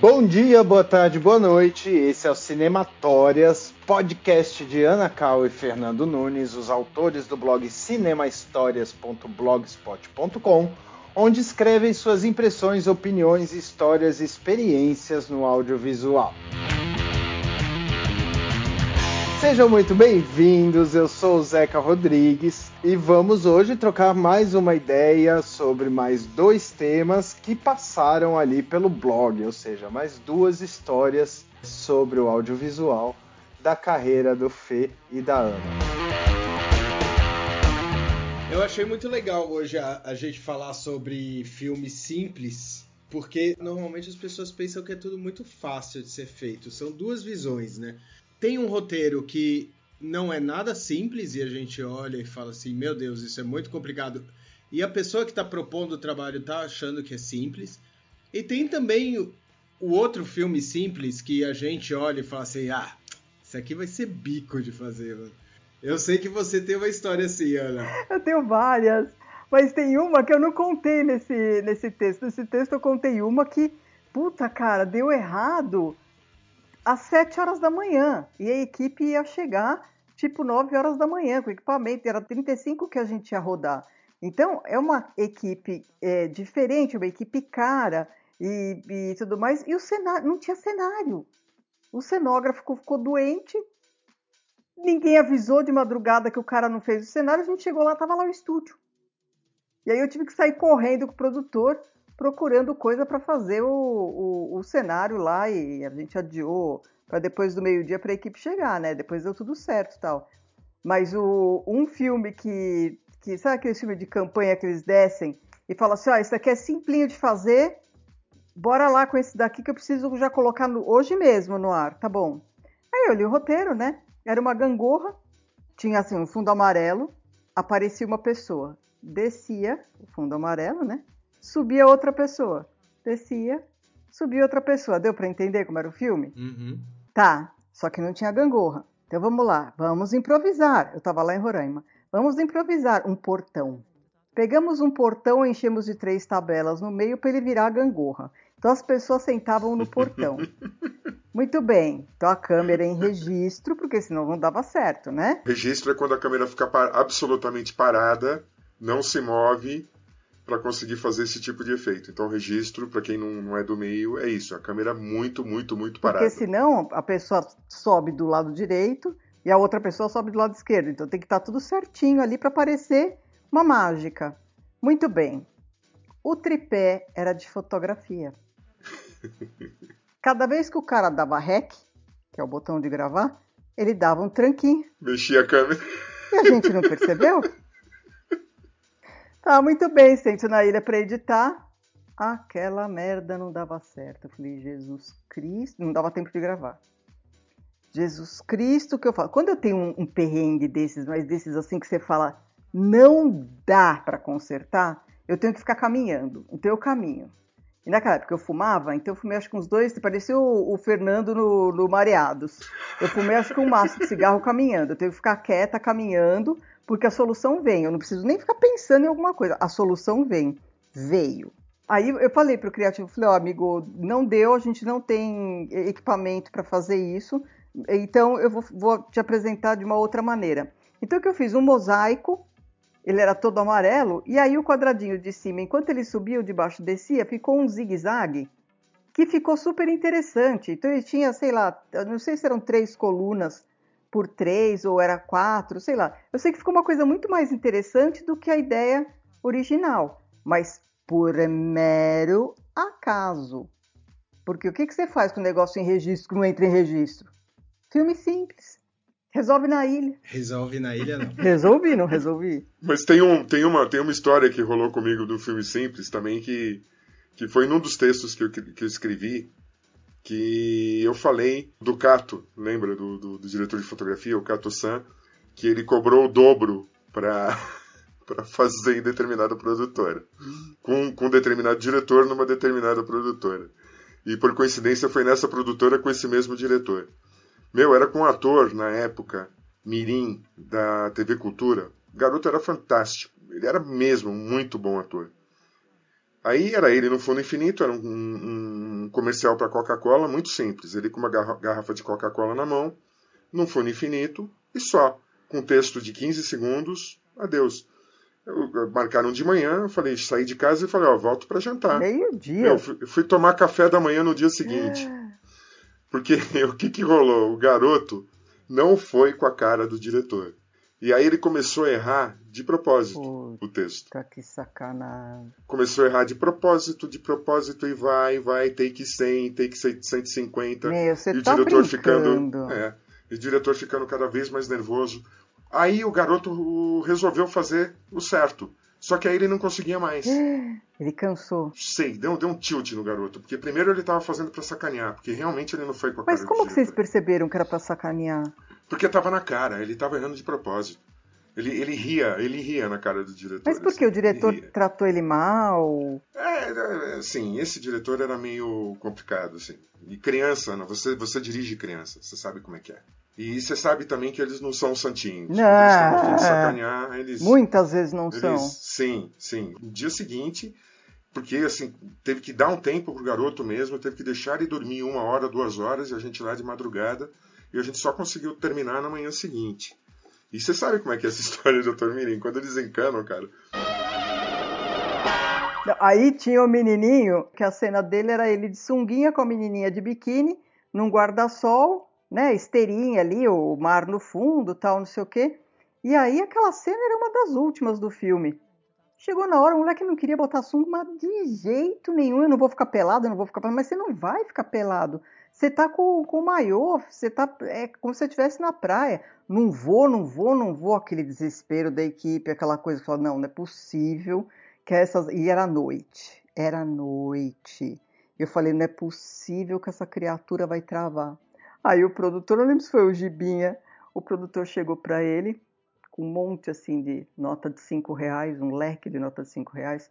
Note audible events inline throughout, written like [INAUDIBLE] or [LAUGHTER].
Bom dia, boa tarde, boa noite. Esse é o Cinematórias, podcast de Ana Cal e Fernando Nunes, os autores do blog cinemahistórias.blogspot.com, onde escrevem suas impressões, opiniões, histórias e experiências no audiovisual. Sejam muito bem-vindos, eu sou o Zeca Rodrigues e vamos hoje trocar mais uma ideia sobre mais dois temas que passaram ali pelo blog, ou seja, mais duas histórias sobre o audiovisual da carreira do Fê e da Ana. Eu achei muito legal hoje a, a gente falar sobre filmes simples, porque normalmente as pessoas pensam que é tudo muito fácil de ser feito. São duas visões, né? Tem um roteiro que não é nada simples e a gente olha e fala assim: meu Deus, isso é muito complicado. E a pessoa que está propondo o trabalho está achando que é simples. E tem também o, outro filme simples que a gente olha e fala assim: ah, isso aqui vai ser bico de fazer, mano. Eu sei que você tem uma história assim, Ana. Eu tenho várias, mas tem uma que eu não contei nesse, nesse texto. Nesse texto eu contei uma que, puta cara, deu errado às 7 horas da manhã. E a equipe ia chegar tipo 9 horas da manhã com equipamento. Era 35 que a gente ia rodar. Então é uma equipe é, diferente, uma equipe cara e, e, tudo mais. E o cenário não tinha cenário. O cenógrafo ficou doente. Ninguém avisou de madrugada que o cara não fez o cenário. A gente chegou lá, tava lá o estúdio. E aí eu tive que sair correndo com o produtor procurando coisa para fazer o, o, o, cenário lá e a gente adiou para depois do meio-dia para a equipe chegar, né? Depois deu tudo certo tal. Mas o, um filme que, que. Sabe aquele filme de campanha que eles descem e falam assim: ó, oh, isso aqui é simplinho de fazer, bora lá com esse daqui que eu preciso já colocar no, hoje mesmo no ar, tá bom. Aí eu li o roteiro, né? Era uma gangorra, tinha assim um fundo amarelo, aparecia uma pessoa, descia o fundo amarelo, né? Subia outra pessoa. Descia, subia outra pessoa. Deu para entender como era o filme? Uhum. Tá, só que não tinha gangorra. Então vamos lá, vamos improvisar. Eu estava lá em Roraima. Vamos improvisar um portão. Pegamos um portão e enchemos de três tabelas no meio para ele virar a gangorra. Então as pessoas sentavam no portão. [LAUGHS] Muito bem. Então a câmera em registro, porque senão não dava certo, né? Registro é quando a câmera fica par absolutamente parada, não se move para conseguir fazer esse tipo de efeito. Então, o registro, para quem não, não é do meio, é isso: a câmera muito, muito, muito parada. Porque senão a pessoa sobe do lado direito e a outra pessoa sobe do lado esquerdo. Então, tem que estar tá tudo certinho ali para parecer uma mágica. Muito bem. O tripé era de fotografia. [LAUGHS] Cada vez que o cara dava REC, que é o botão de gravar, ele dava um tranquinho. Mexia a câmera. E a gente não percebeu? [LAUGHS] Tá, muito bem, sento na ilha para editar. Aquela merda não dava certo. Eu falei, Jesus Cristo. Não dava tempo de gravar. Jesus Cristo, que eu falo. Quando eu tenho um, um perrengue desses, mas desses assim que você fala, não dá para consertar, eu tenho que ficar caminhando. Então eu caminho. E naquela época eu fumava, então eu fumei acho que uns dois, parecia o, o Fernando no, no Mareados. Eu fumei acho que um maço de cigarro [LAUGHS] caminhando. Eu tenho que ficar quieta caminhando porque a solução vem. Eu não preciso nem ficar pensando em alguma coisa. A solução vem. Veio. Aí eu falei para o criativo, falei, ó, oh, amigo, não deu, a gente não tem equipamento para fazer isso, então eu vou, vou, te apresentar de uma outra maneira. Então o que eu fiz? Um mosaico, ele era todo amarelo, e aí o quadradinho de cima, enquanto ele subia, o de baixo descia, ficou um zigue-zague que ficou super interessante. Então ele tinha, sei lá, não sei se eram três colunas por três ou era quatro, sei lá. Eu sei que ficou uma coisa muito mais interessante do que a ideia original, mas por mero acaso. Porque o que, que você faz com o negócio em registro que não entra em registro? Filme simples. Resolve na ilha. Resolve na ilha, não. [LAUGHS] resolvi, não resolvi. Mas tem, um, tem, uma, tem uma história que rolou comigo do filme simples também, que, que foi num dos textos que eu, que eu escrevi, que eu falei do Cato, lembra do, do, do diretor de fotografia, o Cato San, que ele cobrou o dobro para [LAUGHS] para fazer em determinada produtora, com, com determinado diretor numa determinada produtora. E por coincidência foi nessa produtora com esse mesmo diretor. Meu, era com um ator na época, Mirim, da TV Cultura. O garoto era fantástico. Ele era mesmo muito bom ator. Aí era ele no Fundo Infinito, era um, um, comercial para Coca-Cola muito simples. Ele com uma garrafa de Coca-Cola na mão, num fone infinito e só, com texto de 15 segundos, adeus. Eu, marcaram de manhã, eu falei, saí de casa e falei, ó, volto para jantar. Meio-dia. Eu fui, fui, tomar café da manhã no dia seguinte. Porque [LAUGHS] o que, que rolou? O garoto não foi com a cara do diretor. E aí ele começou a errar de propósito Puta, o texto. Que sacanagem. Começou a errar de propósito, de propósito, e vai, vai, take 100, take 150. Meu, você e o tá diretor brincando. ficando. É, e o diretor ficando cada vez mais nervoso. Aí o garoto resolveu fazer o certo. Só que aí ele não conseguia mais. [GASPS] Ele cansou. Sei, deu, deu um tilt no garoto. Porque primeiro ele tava fazendo para sacanear, porque realmente ele não foi com a Mas cara como que vocês perceberam que era para sacanear? Porque tava na cara, ele tava errando de propósito. Ele, ele ria, ele ria na cara do diretor. Mas por que assim, o diretor ele tratou ele mal? É, é, sim, esse diretor era meio complicado, assim. E criança, não, você, você dirige criança, você sabe como é que é. E você sabe também que eles não são santinhos. Não. Eles estão a fim de sacanear, eles... Muitas vezes não eles, são. Sim, sim. No dia seguinte, porque assim, teve que dar um tempo pro garoto mesmo, teve que deixar ele dormir uma hora, duas horas, e a gente lá de madrugada, e a gente só conseguiu terminar na manhã seguinte. E você sabe como é que é essa [LAUGHS] história do Dr. Mirim? Quando eles encanam, cara. Aí tinha o menininho, que a cena dele era ele de sunguinha com a menininha de biquíni, num guarda-sol, né, esteirinha ali, o mar no fundo, tal, não sei o quê. E aí aquela cena era uma das últimas do filme. Chegou na hora, o moleque não queria botar sunga, mas de jeito nenhum, eu não vou ficar pelado, eu não vou ficar pelado, mas você não vai ficar pelado. Você tá com, com o maiô, você tá. É como se você estivesse na praia. Não vou, não vou, não vou. Aquele desespero da equipe, aquela coisa que não, não é possível que essas. E era noite. Era noite. Eu falei, não é possível que essa criatura vai travar. Aí o produtor, não lembro se foi o Gibinha, o produtor chegou para ele com um monte assim de nota de cinco reais, um leque de nota de cinco reais.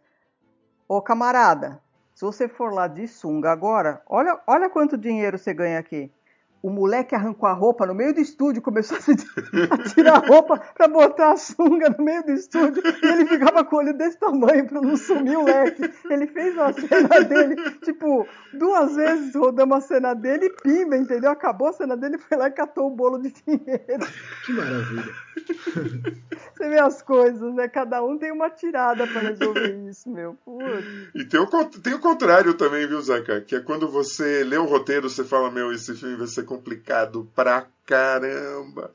Ô camarada, se você for lá de sunga agora, olha, olha quanto dinheiro você ganha aqui. O moleque arrancou a roupa no meio do estúdio, começou a, se, [LAUGHS] a tirar a roupa para botar a sunga no meio do estúdio e ele ficava com o olho desse tamanho para não sumir o leque. Ele fez uma cena dele, tipo, duas vezes rodamos a cena dele e pimba, entendeu? Acabou a cena dele, foi lá e catou o bolo de dinheiro. Que maravilha. Você vê as coisas, né? Cada um tem uma tirada para resolver isso, meu. Putz. E tem o, tem o contrário também, viu, Zaca? Que é quando você lê o roteiro, você fala, meu, esse filme vai ser complicado pra caramba.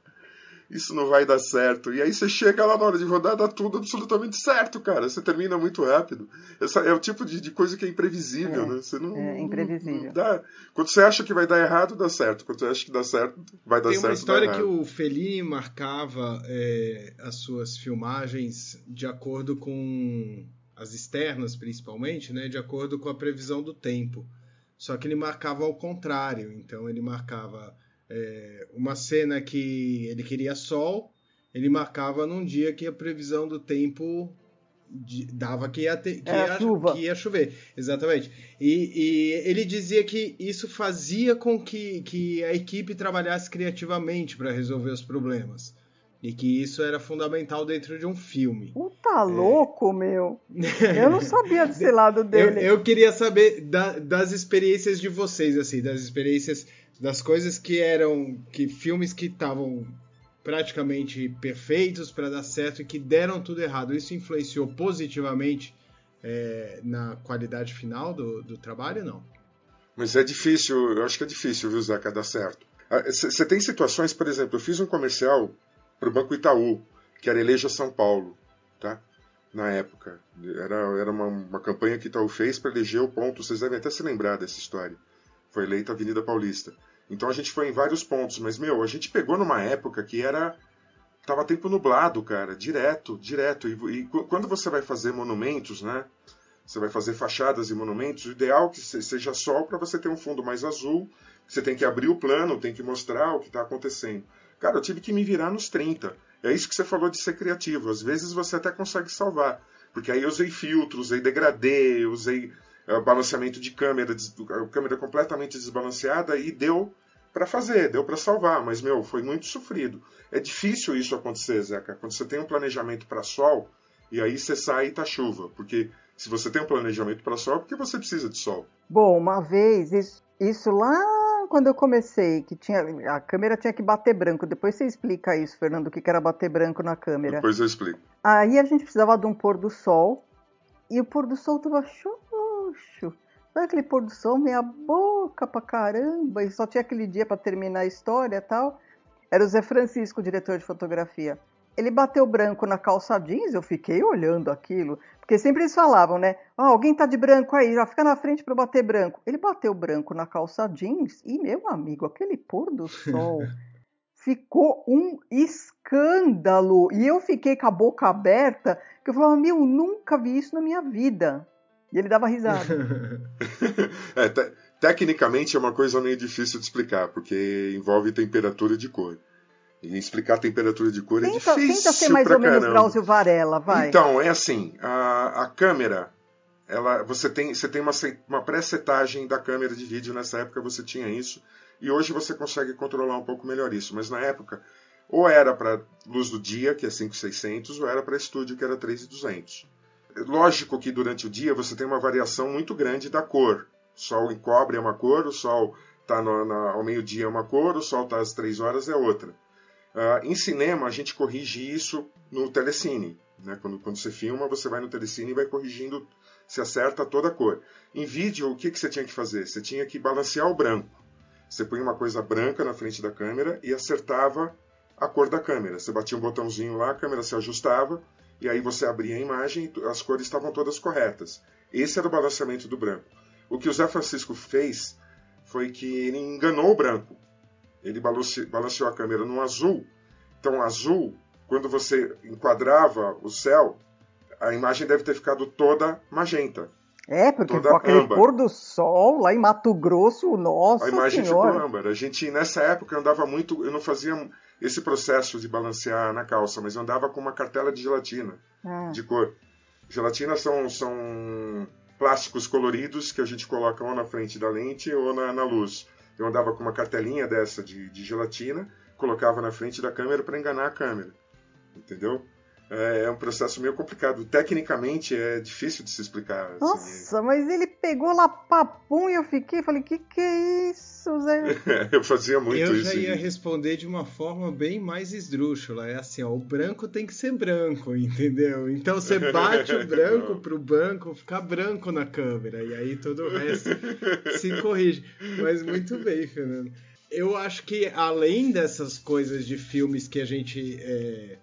Isso não vai dar certo. E aí você chega lá na hora de rodar, dá tudo absolutamente certo, cara. Você termina muito rápido. Essa é o tipo de, de coisa que é imprevisível, É, né? Você não, é imprevisível. não dá. Quando você acha que vai dar errado, dá certo. Quando você acha que dá certo, vai dar Tem certo. uma história que o Fellini marcava é, as suas filmagens de acordo com as externas, principalmente, né, de acordo com a previsão do tempo. Só que ele marcava ao contrário. Então ele marcava é, uma cena que ele queria sol, ele marcava num dia que a previsão do tempo de- dava que ia, ter, que, Era ia, que ia chover. Exatamente. E, e ele dizia que isso fazia com que, que a equipe trabalhasse criativamente para resolver os problemas. E que isso era fundamental dentro de um filme. Puta louco, meu. Eu não sabia [LAUGHS] desse lado Eu, dele. eu queria saber da- das experiências de vocês, assim, das experiências, das coisas que eram, que filmes que estavam praticamente perfeitos para dar certo e que deram tudo errado. Isso influenciou positivamente é, na qualidade final do, do trabalho? Não. Mas é difícil, eu acho que é difícil, viu, Zeca, dar certo. Você tem situações, por exemplo, eu fiz um comercial para o Banco Itaú, que era Eleja São Paulo, tá? Na época. Era, era uma, uma campanha que Itaú fez para eleger o ponto, vocês devem até se lembrar dessa história. Foi eleita a Avenida Paulista. Então a gente foi em vários pontos, mas, meu, a gente pegou numa época que era. Tava tempo nublado, cara, direto, direto. E, e qu- quando você vai fazer monumentos, né? Você vai fazer fachadas e monumentos, o ideal é que se- seja sol para você ter um fundo mais azul. Você tem que abrir o plano, tem que mostrar o que está acontecendo. Cara, eu tive que me virar nos 30. É isso que você falou de ser criativo. Às vezes você até consegue salvar. Porque aí eu usei filtro, usei degradê, usei eh, balanceamento de câmera, câmera completamente desbalanceada e deu para fazer, deu para salvar. Mas, meu, foi muito sofrido. É difícil isso acontecer, Zeca. Quando você tem um planejamento para sol e aí você sai e tá chuva. Porque Se você tem um planejamento para sol, é porque você precisa de sol. Bom, uma vez, isso, isso lá quando eu comecei, que tinha a câmera tinha que bater branco. Depois você explica isso, Fernando, o que era bater branco na câmera. Depois eu explico. Aí a gente precisava de um pôr do sol e o pôr do sol tava xoxo. Sabe aquele pôr do sol meia boca pra caramba e só tinha aquele dia para terminar a história e tal. Era o Zé Francisco, o diretor de fotografia. Ele bateu branco na calça jeans, eu fiquei olhando aquilo. Porque sempre eles falavam, né? Oh, alguém tá de branco aí, já fica na frente para bater branco. Ele bateu branco na calça jeans e, meu amigo, aquele pôr do sol [LAUGHS] ficou um escândalo. E eu fiquei com a boca aberta, que eu falava, meu, nunca vi isso na minha vida. E ele dava risada. [LAUGHS] é, te tecnicamente é uma coisa meio difícil de explicar, porque envolve temperatura de cor. Explicar a temperatura de cor é tenta, é difícil. Tenta ser mais ou menos Drauzio Varela, vai. Então, é assim, a, a câmera, ela, você tem, você tem uma, uma pré-setagem da câmera de vídeo, nessa época você tinha isso, e hoje você consegue controlar um pouco melhor isso, mas na época, ou era para luz do dia, que é 5600, ou era para estúdio, que era 3200. Lógico que durante o dia você tem uma variação muito grande da cor. O sol em cobre é uma cor, o sol está ao meio-dia é uma cor, o sol está às três horas é outra. Uh, em cinema, a gente corrige isso no telecine. Né? Quando, quando você filma, você vai no telecine e vai corrigindo, se acerta toda a cor. Em vídeo, o que, que você tinha que fazer? Você tinha que balancear o branco. Você põe uma coisa branca na frente da câmera e acertava a cor da câmera. Você batia um botãozinho lá, a câmera se ajustava, e aí você abria a imagem e as cores estavam todas corretas. Esse era o balanceamento do branco. O que o Zé Francisco fez foi que ele enganou o branco ele balanceou a câmera no azul. Então, azul, quando você enquadrava o céu, a imagem deve ter ficado toda magenta. É, porque com aquele âmbar. pôr do sol lá em Mato Grosso, nossa A imagem senhora. ficou âmbar. A gente, nessa época, andava muito... Eu não fazia esse processo de balancear na calça, mas eu andava com uma cartela de gelatina, ah. de cor. Gelatina são, são plásticos coloridos que a gente coloca ou na frente da lente ou na, na luz. Eu andava com uma cartelinha dessa de, de gelatina, colocava na frente da câmera para enganar a câmera. Entendeu? É, é, um processo meio complicado. Tecnicamente é difícil de se explicar. Assim. Nossa, mas ele pegou lá papum e eu fiquei, falei, que que é isso, Zé? [LAUGHS] eu fazia muito eu isso. Eu já ia responder de uma forma bem mais esdrúxula. É assim, ó, o branco tem que ser branco, entendeu? Então você [LAUGHS] bate o branco pro banco ficar branco na câmera e aí todo o resto se corrige. Mas muito bem, Fernando. Eu acho que além dessas coisas de filmes que a gente é,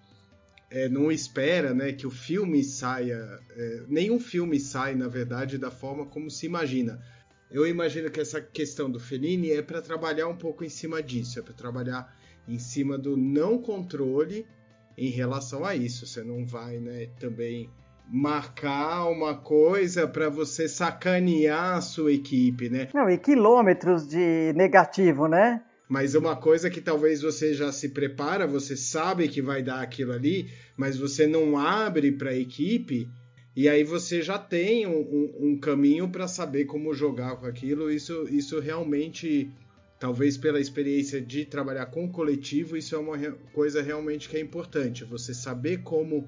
é, não espera né, que o filme saia. É, nenhum filme sai, na verdade, da forma como se imagina. Eu imagino que essa questão do Fellini é para trabalhar um pouco em cima disso, é para trabalhar em cima do não controle em relação a isso. Você não vai né, também marcar uma coisa para você sacanear a sua equipe, né? Não, e quilômetros de negativo, né? Mas uma coisa que talvez você já se prepara, você sabe que vai dar aquilo ali, mas você não abre para a equipe, e aí você já tem um, um, um caminho para saber como jogar com aquilo. Isso, isso realmente, talvez pela experiência de trabalhar com coletivo, isso é uma coisa realmente que é importante. Você saber como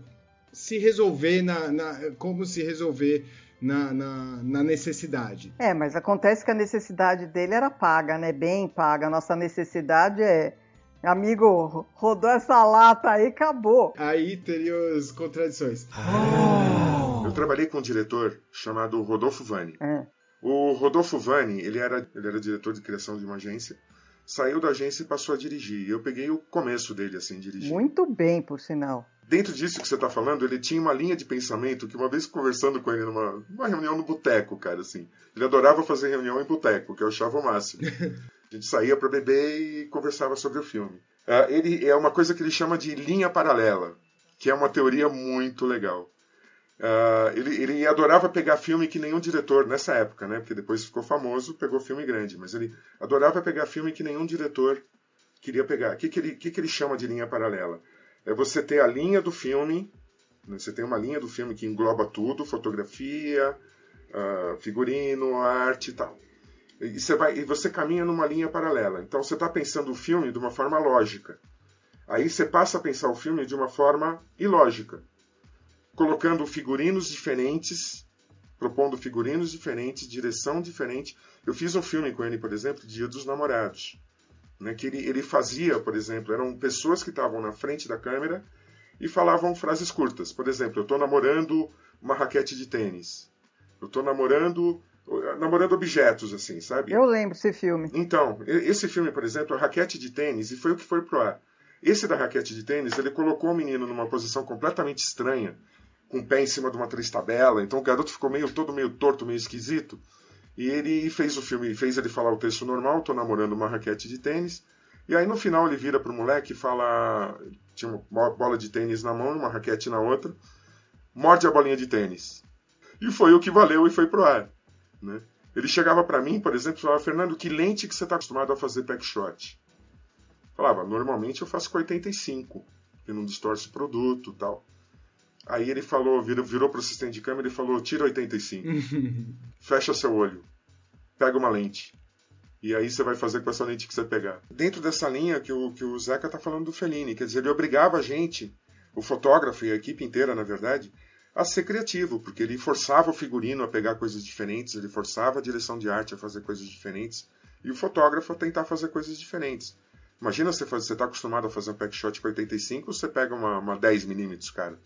se resolver na, na como se resolver na, na, na, necessidade. É, mas acontece que a necessidade dele era paga, né? Bem paga. A nossa necessidade é. Amigo, rodou essa lata aí, acabou. Aí teria as contradições. Oh. Eu trabalhei com um diretor chamado Rodolfo Vani. É. O Rodolfo Vani, ele era, ele era diretor de criação de uma agência saiu da agência e passou a dirigir. Eu peguei o começo dele, assim, dirigir. Muito bem, por sinal. Dentro disso que você está falando, ele tinha uma linha de pensamento que uma vez conversando com ele numa, numa reunião no boteco, cara, assim, ele adorava fazer reunião em boteco, que eu achava o máximo. [LAUGHS] A gente saía para beber e conversava sobre o filme. Uh, ele é uma coisa que ele chama de linha paralela, que é uma teoria muito legal. Uh, ele, ele, adorava pegar filme que nenhum diretor, nessa época, né? Porque depois ficou famoso, pegou filme grande, mas ele adorava pegar filme que nenhum diretor queria pegar. O que, que, ele, que, que ele chama de linha paralela? É você ter a linha do filme, né? você tem uma linha do filme que engloba tudo, fotografia, uh, figurino, arte e tal. E você, vai, e você caminha numa linha paralela. Então você está pensando o filme de uma forma lógica. Aí você passa a pensar o filme de uma forma ilógica colocando figurinos diferentes propondo figurinos diferentes, direção diferente. Eu fiz um filme com ele, por exemplo, Dia dos Namorados, né, que ele, ele fazia, por exemplo, eram pessoas que estavam na frente da câmera e falavam frases curtas. Por exemplo, eu estou namorando uma raquete de tênis. Eu estou namorando namorando objetos, assim, sabe? Eu lembro desse filme. Então, esse filme, por exemplo, a raquete de tênis, e foi o que foi pro ar. Esse da raquete de tênis, ele colocou o menino numa posição completamente estranha, com o pé em cima de uma três-tabela, então o garoto ficou meio todo meio torto, meio esquisito. E ele fez o filme, fez ele falar o texto normal, tô namorando uma raquete de tênis. E aí no final ele vira pro moleque e fala, tinha uma bola de tênis na mão, uma raquete na outra, morde a bolinha de tênis. E foi o que valeu e foi pro ar. Né? Ele chegava para mim, por exemplo, e falava, Fernando, que lente que você está acostumado a fazer pack shot? Falava, normalmente eu faço com 85, que não distorce o produto tal. Aí ele falou, virou, virou pro assistente de câmera e falou, tira 85. [LAUGHS] Fecha seu olho. Pega uma lente. E aí você vai fazer com essa lente que você pegar. Dentro dessa linha que o, que o Zeca tá falando do Fellini, quer dizer, ele obrigava a gente, o fotógrafo e a equipe inteira, na verdade, a ser criativo, porque ele forçava o figurino a pegar coisas diferentes, ele forçava a direção de arte a fazer coisas diferentes, e o fotógrafo a tentar fazer coisas diferentes. Imagina você você está acostumado a fazer um pack shot com 85, você pega uma, uma 10mm, cara.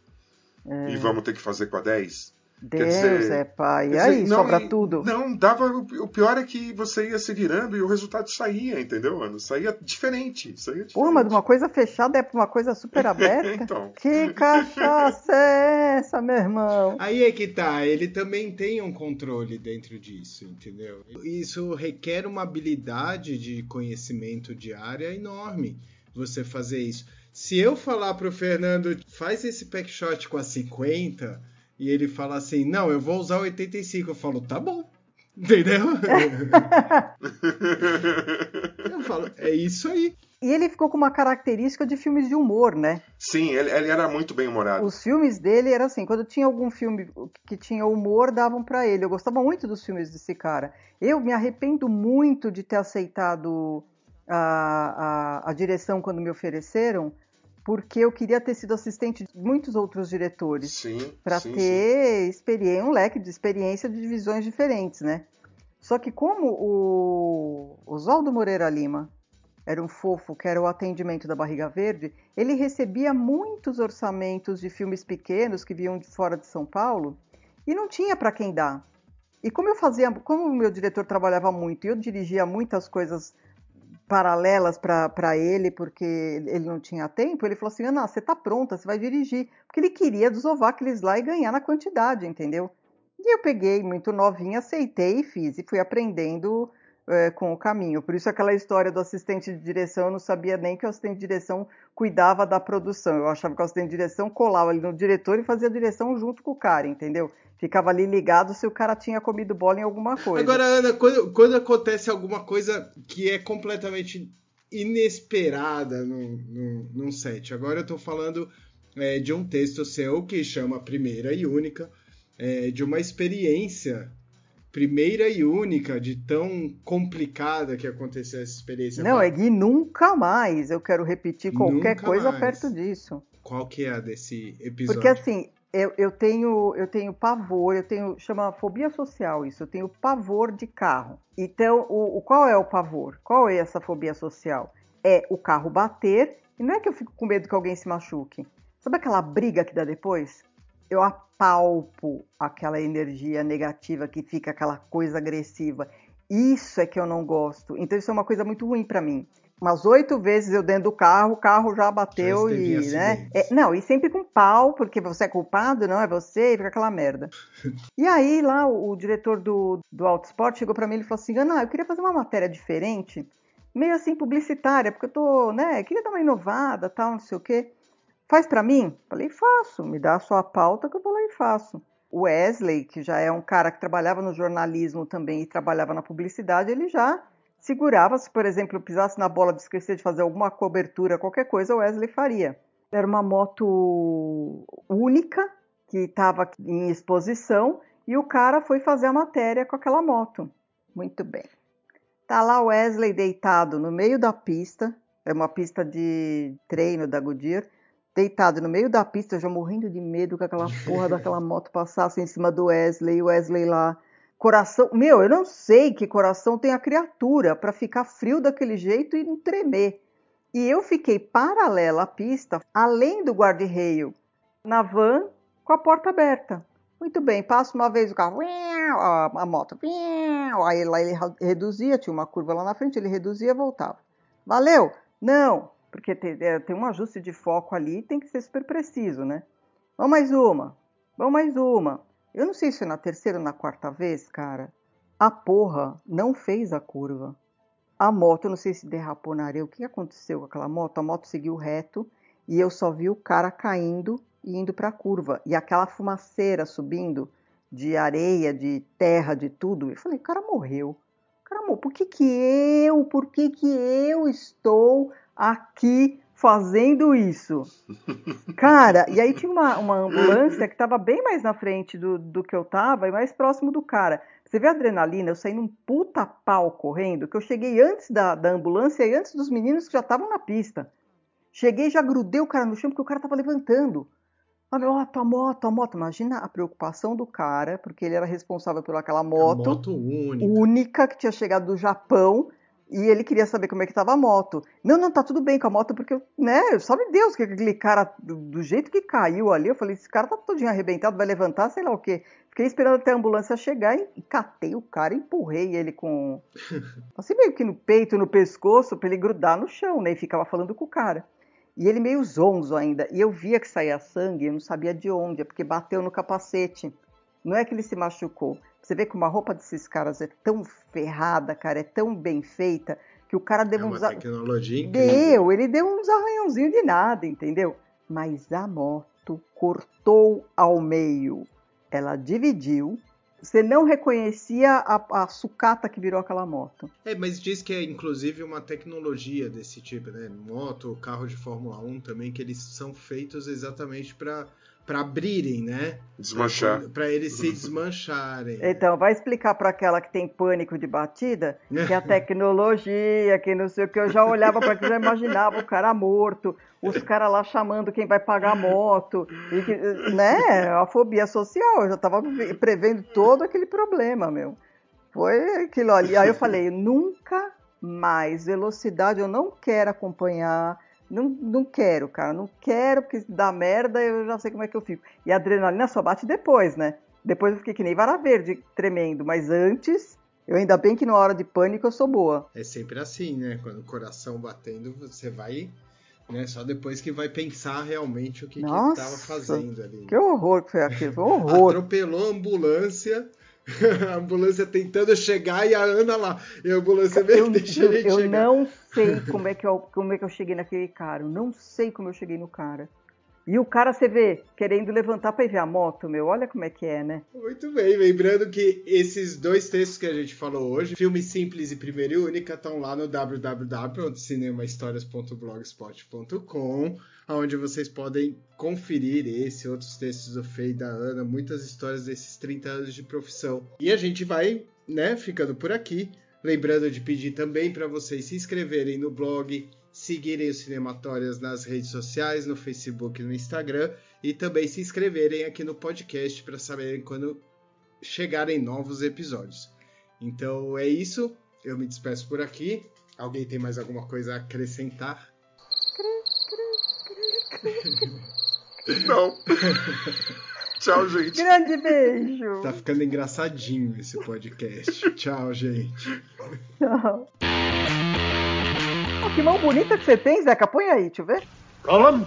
É. E vamos ter que fazer com a 10? Deus dizer, é pai. E aí, não, sobra tudo. Não, dava. O pior é que você ia se virando e o resultado saía, entendeu, mano? Saía diferente. Saía diferente. Pô, mas de uma coisa fechada é pra uma coisa super aberta? [LAUGHS] então. Que cachaça é essa, meu irmão? Aí é que tá. Ele também tem um controle dentro disso, entendeu? Isso requer uma habilidade de conhecimento de área enorme. Você fazer isso. Se eu falar pro Fernando, faz esse pack shot com a 50 e ele fala assim: Não, eu vou usar 85. Eu falo: Tá bom. [LAUGHS] Entendeu? [LAUGHS] eu falo: É isso aí. E ele ficou com uma característica de filmes de humor, né? Sim, ele, ele era muito bem humorado. Os filmes dele eram assim: quando tinha algum filme que tinha humor, davam para ele. Eu gostava muito dos filmes desse cara. Eu me arrependo muito de ter aceitado a, a, a direção quando me ofereceram porque eu queria ter sido assistente de muitos outros diretores para ter experiência, um leque de experiência de divisões diferentes, né? Só que como o Oswaldo Moreira Lima era um fofo, que era o atendimento da Barriga Verde, ele recebia muitos orçamentos de filmes pequenos que vinham de fora de São Paulo e não tinha para quem dar. E como eu fazia, como o meu diretor trabalhava muito e eu dirigia muitas coisas paralelas para ele, porque ele não tinha tempo, ele falou assim: Ana, você tá pronta, você vai dirigir. Porque ele queria desovar aqueles lá e ganhar na quantidade, entendeu? E eu peguei muito novinha, aceitei e fiz, e fui aprendendo é, com o caminho. Por isso, aquela história do assistente de direção, eu não sabia nem que o assistente de direção cuidava da produção. Eu achava que o assistente de direção colava ali no diretor e fazia a direção junto com o cara, entendeu? ficava ali ligado se o cara tinha comido bola em alguma coisa. Agora, Ana, quando, quando acontece alguma coisa que é completamente inesperada num, set, agora eu tô falando é, de um texto seu que chama Primeira e Única, é, de uma experiência primeira e única, de tão complicada que aconteceu essa experiência. Não, é que nunca mais eu quero repetir qualquer nunca coisa mais. perto disso. Qual que é a desse episódio? Porque assim, eu, eu, tenho, eu tenho pavor, eu tenho, chama fobia social isso, eu tenho pavor de carro. Então, o, o, qual é o pavor? Qual é essa fobia social? É o carro bater, e não é que eu fico com medo que alguém se machuque. Sabe aquela briga que dá depois? Eu apalpo aquela energia negativa que fica aquela coisa agressiva. Isso é que eu não gosto. Então, isso é uma coisa muito ruim para mim umas oito vezes eu dentro do carro, o carro já bateu já e, né? É, não, e sempre com pau, porque você é culpado, não é você, e fica aquela merda. e aí lá o, o diretor do, do Autosport chegou para mim e falou assim: Ana, eu queria fazer uma matéria diferente, meio assim publicitária, porque eu tô, né, queria dar uma inovada, tal, não sei o quê. Faz para mim? Falei, faço, me dá a sua pauta que eu vou lá e faço. O Wesley, que já é um cara que trabalhava no jornalismo também e trabalhava na publicidade, ele já segurava, se por exemplo pisasse na bola de esquecer de fazer alguma cobertura, qualquer coisa, o Wesley faria. Era uma moto única que estava em exposição e o cara foi fazer a matéria com aquela moto. Muito bem. Tá lá o Wesley deitado no meio da pista, é uma pista de treino da Goodyear, deitado no meio da pista, já morrendo de medo que aquela porra [LAUGHS] daquela moto passasse em cima do Wesley, o Wesley lá. Coração, meu, eu não sei que coração tem a criatura para ficar frio daquele jeito e não tremer. E eu fiquei paralela à pista, além do guarda-reio, na van com a porta aberta. Muito bem, passa uma vez o carro, a, moto, aí lá ele reduzia, tinha uma curva lá na frente, ele reduzia e voltava. Valeu? Não, porque tem, é, tem um ajuste de foco ali tem que ser super preciso, né? Vamos mais uma, vamos mais uma. Eu não sei se é na terceira ou na quarta vez, cara, a porra não fez a curva. A moto, eu não sei se derrapou na areia, o que aconteceu com aquela moto? A moto seguiu reto e eu só vi o cara caindo e indo para a curva. E aquela fumaceira subindo de areia, de terra, de tudo. Eu falei, o cara morreu. O cara morreu. Por que, que eu, por que, que eu estou aqui fazendo isso? Cara, e aí tinha uma, uma ambulância que estava bem mais na frente do, do que eu estava e mais próximo do cara. Você vê a adrenalina, eu saí num puta pau correndo, que eu cheguei antes da, da ambulância e antes dos meninos que já estavam na pista. Cheguei já grudei o cara no chão porque o cara estava levantando. A moto, a moto, a moto. Imagina a preocupação do cara, porque ele era responsável por aquela moto, moto única. única que tinha chegado do Japão e ele queria saber como é que estava a moto. Não, não, tá tudo bem com a moto, porque, né, sabe Deus que aquele cara, do, do, jeito que caiu ali, eu falei, esse cara tá todinho arrebentado, vai levantar, sei lá o quê. Fiquei esperando até a ambulância chegar e, e catei o cara, empurrei ele com, [LAUGHS] assim meio que no peito, no pescoço, para ele grudar no chão, né, e ficava falando com o cara. E ele meio zonzo ainda, e eu via que saía sangue, eu não sabia de onde, é porque bateu no capacete. Não é que ele se machucou, você vê como a roupa desses caras é tão ferrada, cara, é tão bem feita, que o cara deu é uns. Tecnologia. Deu, ele deu uns arranhãozinhos de nada, entendeu? Mas a moto cortou ao meio. Ela dividiu. Você não reconhecia a, a sucata que virou aquela moto. É, mas diz que é inclusive uma tecnologia desse tipo, né? Moto, carro de Fórmula 1 também, que eles são feitos exatamente para para abrirem, né? Desmanchar. Para eles se desmancharem. Então, vai explicar para aquela que tem pânico de batida que a [LAUGHS] tecnologia, que não sei o que, eu já olhava para aquilo, já imaginava o cara morto, os caras lá chamando quem vai pagar a moto, e que, né? A fobia social, eu já estava prevendo todo aquele problema, meu. Foi aquilo ali. Aí eu falei, nunca mais velocidade, eu não quero acompanhar não, não quero, cara, não quero, porque dá merda, eu já sei como é que eu fico. E a adrenalina só bate depois, né? Depois eu fiquei que nem vara verde, tremendo, mas antes, eu ainda bem que na hora de pânico eu sou boa. É sempre assim, né? Quando o coração batendo, você vai, né? Só depois que vai pensar realmente o que, Nossa, que tava fazendo ali. Que horror que foi aquilo, foi um horror. Atropelou a ambulância [LAUGHS] a ambulância tentando chegar e a Ana lá. E a ambulância mesmo [LAUGHS] deixa a gente eu chegar. Eu não sei como é, que eu, como é que eu cheguei naquele cara. Eu não sei como eu cheguei no cara. E o cara, você vê, querendo levantar para ir ver a moto, meu, olha como é que é, né? Muito bem, lembrando que esses dois textos que a gente falou hoje, Filme Simples e Primeira e Única, estão lá no www.cinemahistorias.blogspot.com onde vocês podem conferir esse outros textos do Fei e da Ana, muitas histórias desses 30 anos de profissão. E a gente vai, né, ficando por aqui. Lembrando de pedir também para vocês se inscreverem no blog, seguirem os Cinematórias nas redes sociais, no Facebook e no Instagram, e também se inscreverem aqui no podcast para saberem quando chegarem novos episódios. Então é isso, eu me despeço por aqui. Alguém tem mais alguma coisa a acrescentar? Não. [LAUGHS] Tchau, gente. Grande beijo. Tá ficando engraçadinho esse podcast. Tchau, gente. Tchau. Oh, que mão bonita que você tem, Zeca. Põe aí, deixa eu ver. Roland.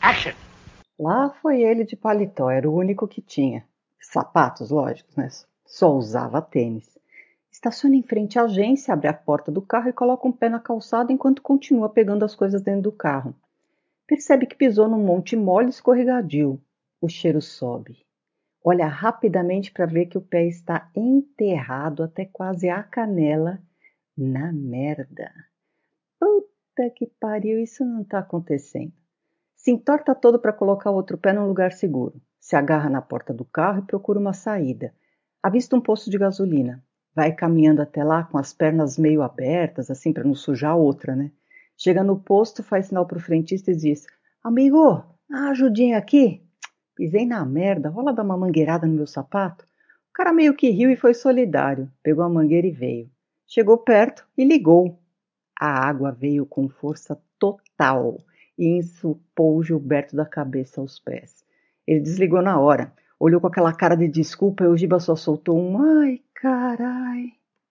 Action. Lá foi ele de paletó, era o único que tinha. Sapatos, lógicos, né? Só usava tênis. Estaciona em frente à agência, abre a porta do carro e coloca um pé na calçada enquanto continua pegando as coisas dentro do carro. Percebe que pisou num monte mole escorregadio. O cheiro sobe. Olha rapidamente para ver que o pé está enterrado até quase a canela na merda. Puta que pariu, isso não está acontecendo. Se entorta todo para colocar o outro pé num lugar seguro. Se agarra na porta do carro e procura uma saída. Avista um posto de gasolina. Vai caminhando até lá com as pernas meio abertas, assim para não sujar a outra, né? Chega no posto, faz sinal para o frentista e diz: Amigo, ajudinha aqui? Pisei na merda, rola dar uma mangueirada no meu sapato? O cara meio que riu e foi solidário. Pegou a mangueira e veio. Chegou perto e ligou. A água veio com força total e ensupou Gilberto da cabeça aos pés. Ele desligou na hora, olhou com aquela cara de desculpa e o Giba só soltou um ai, caralho.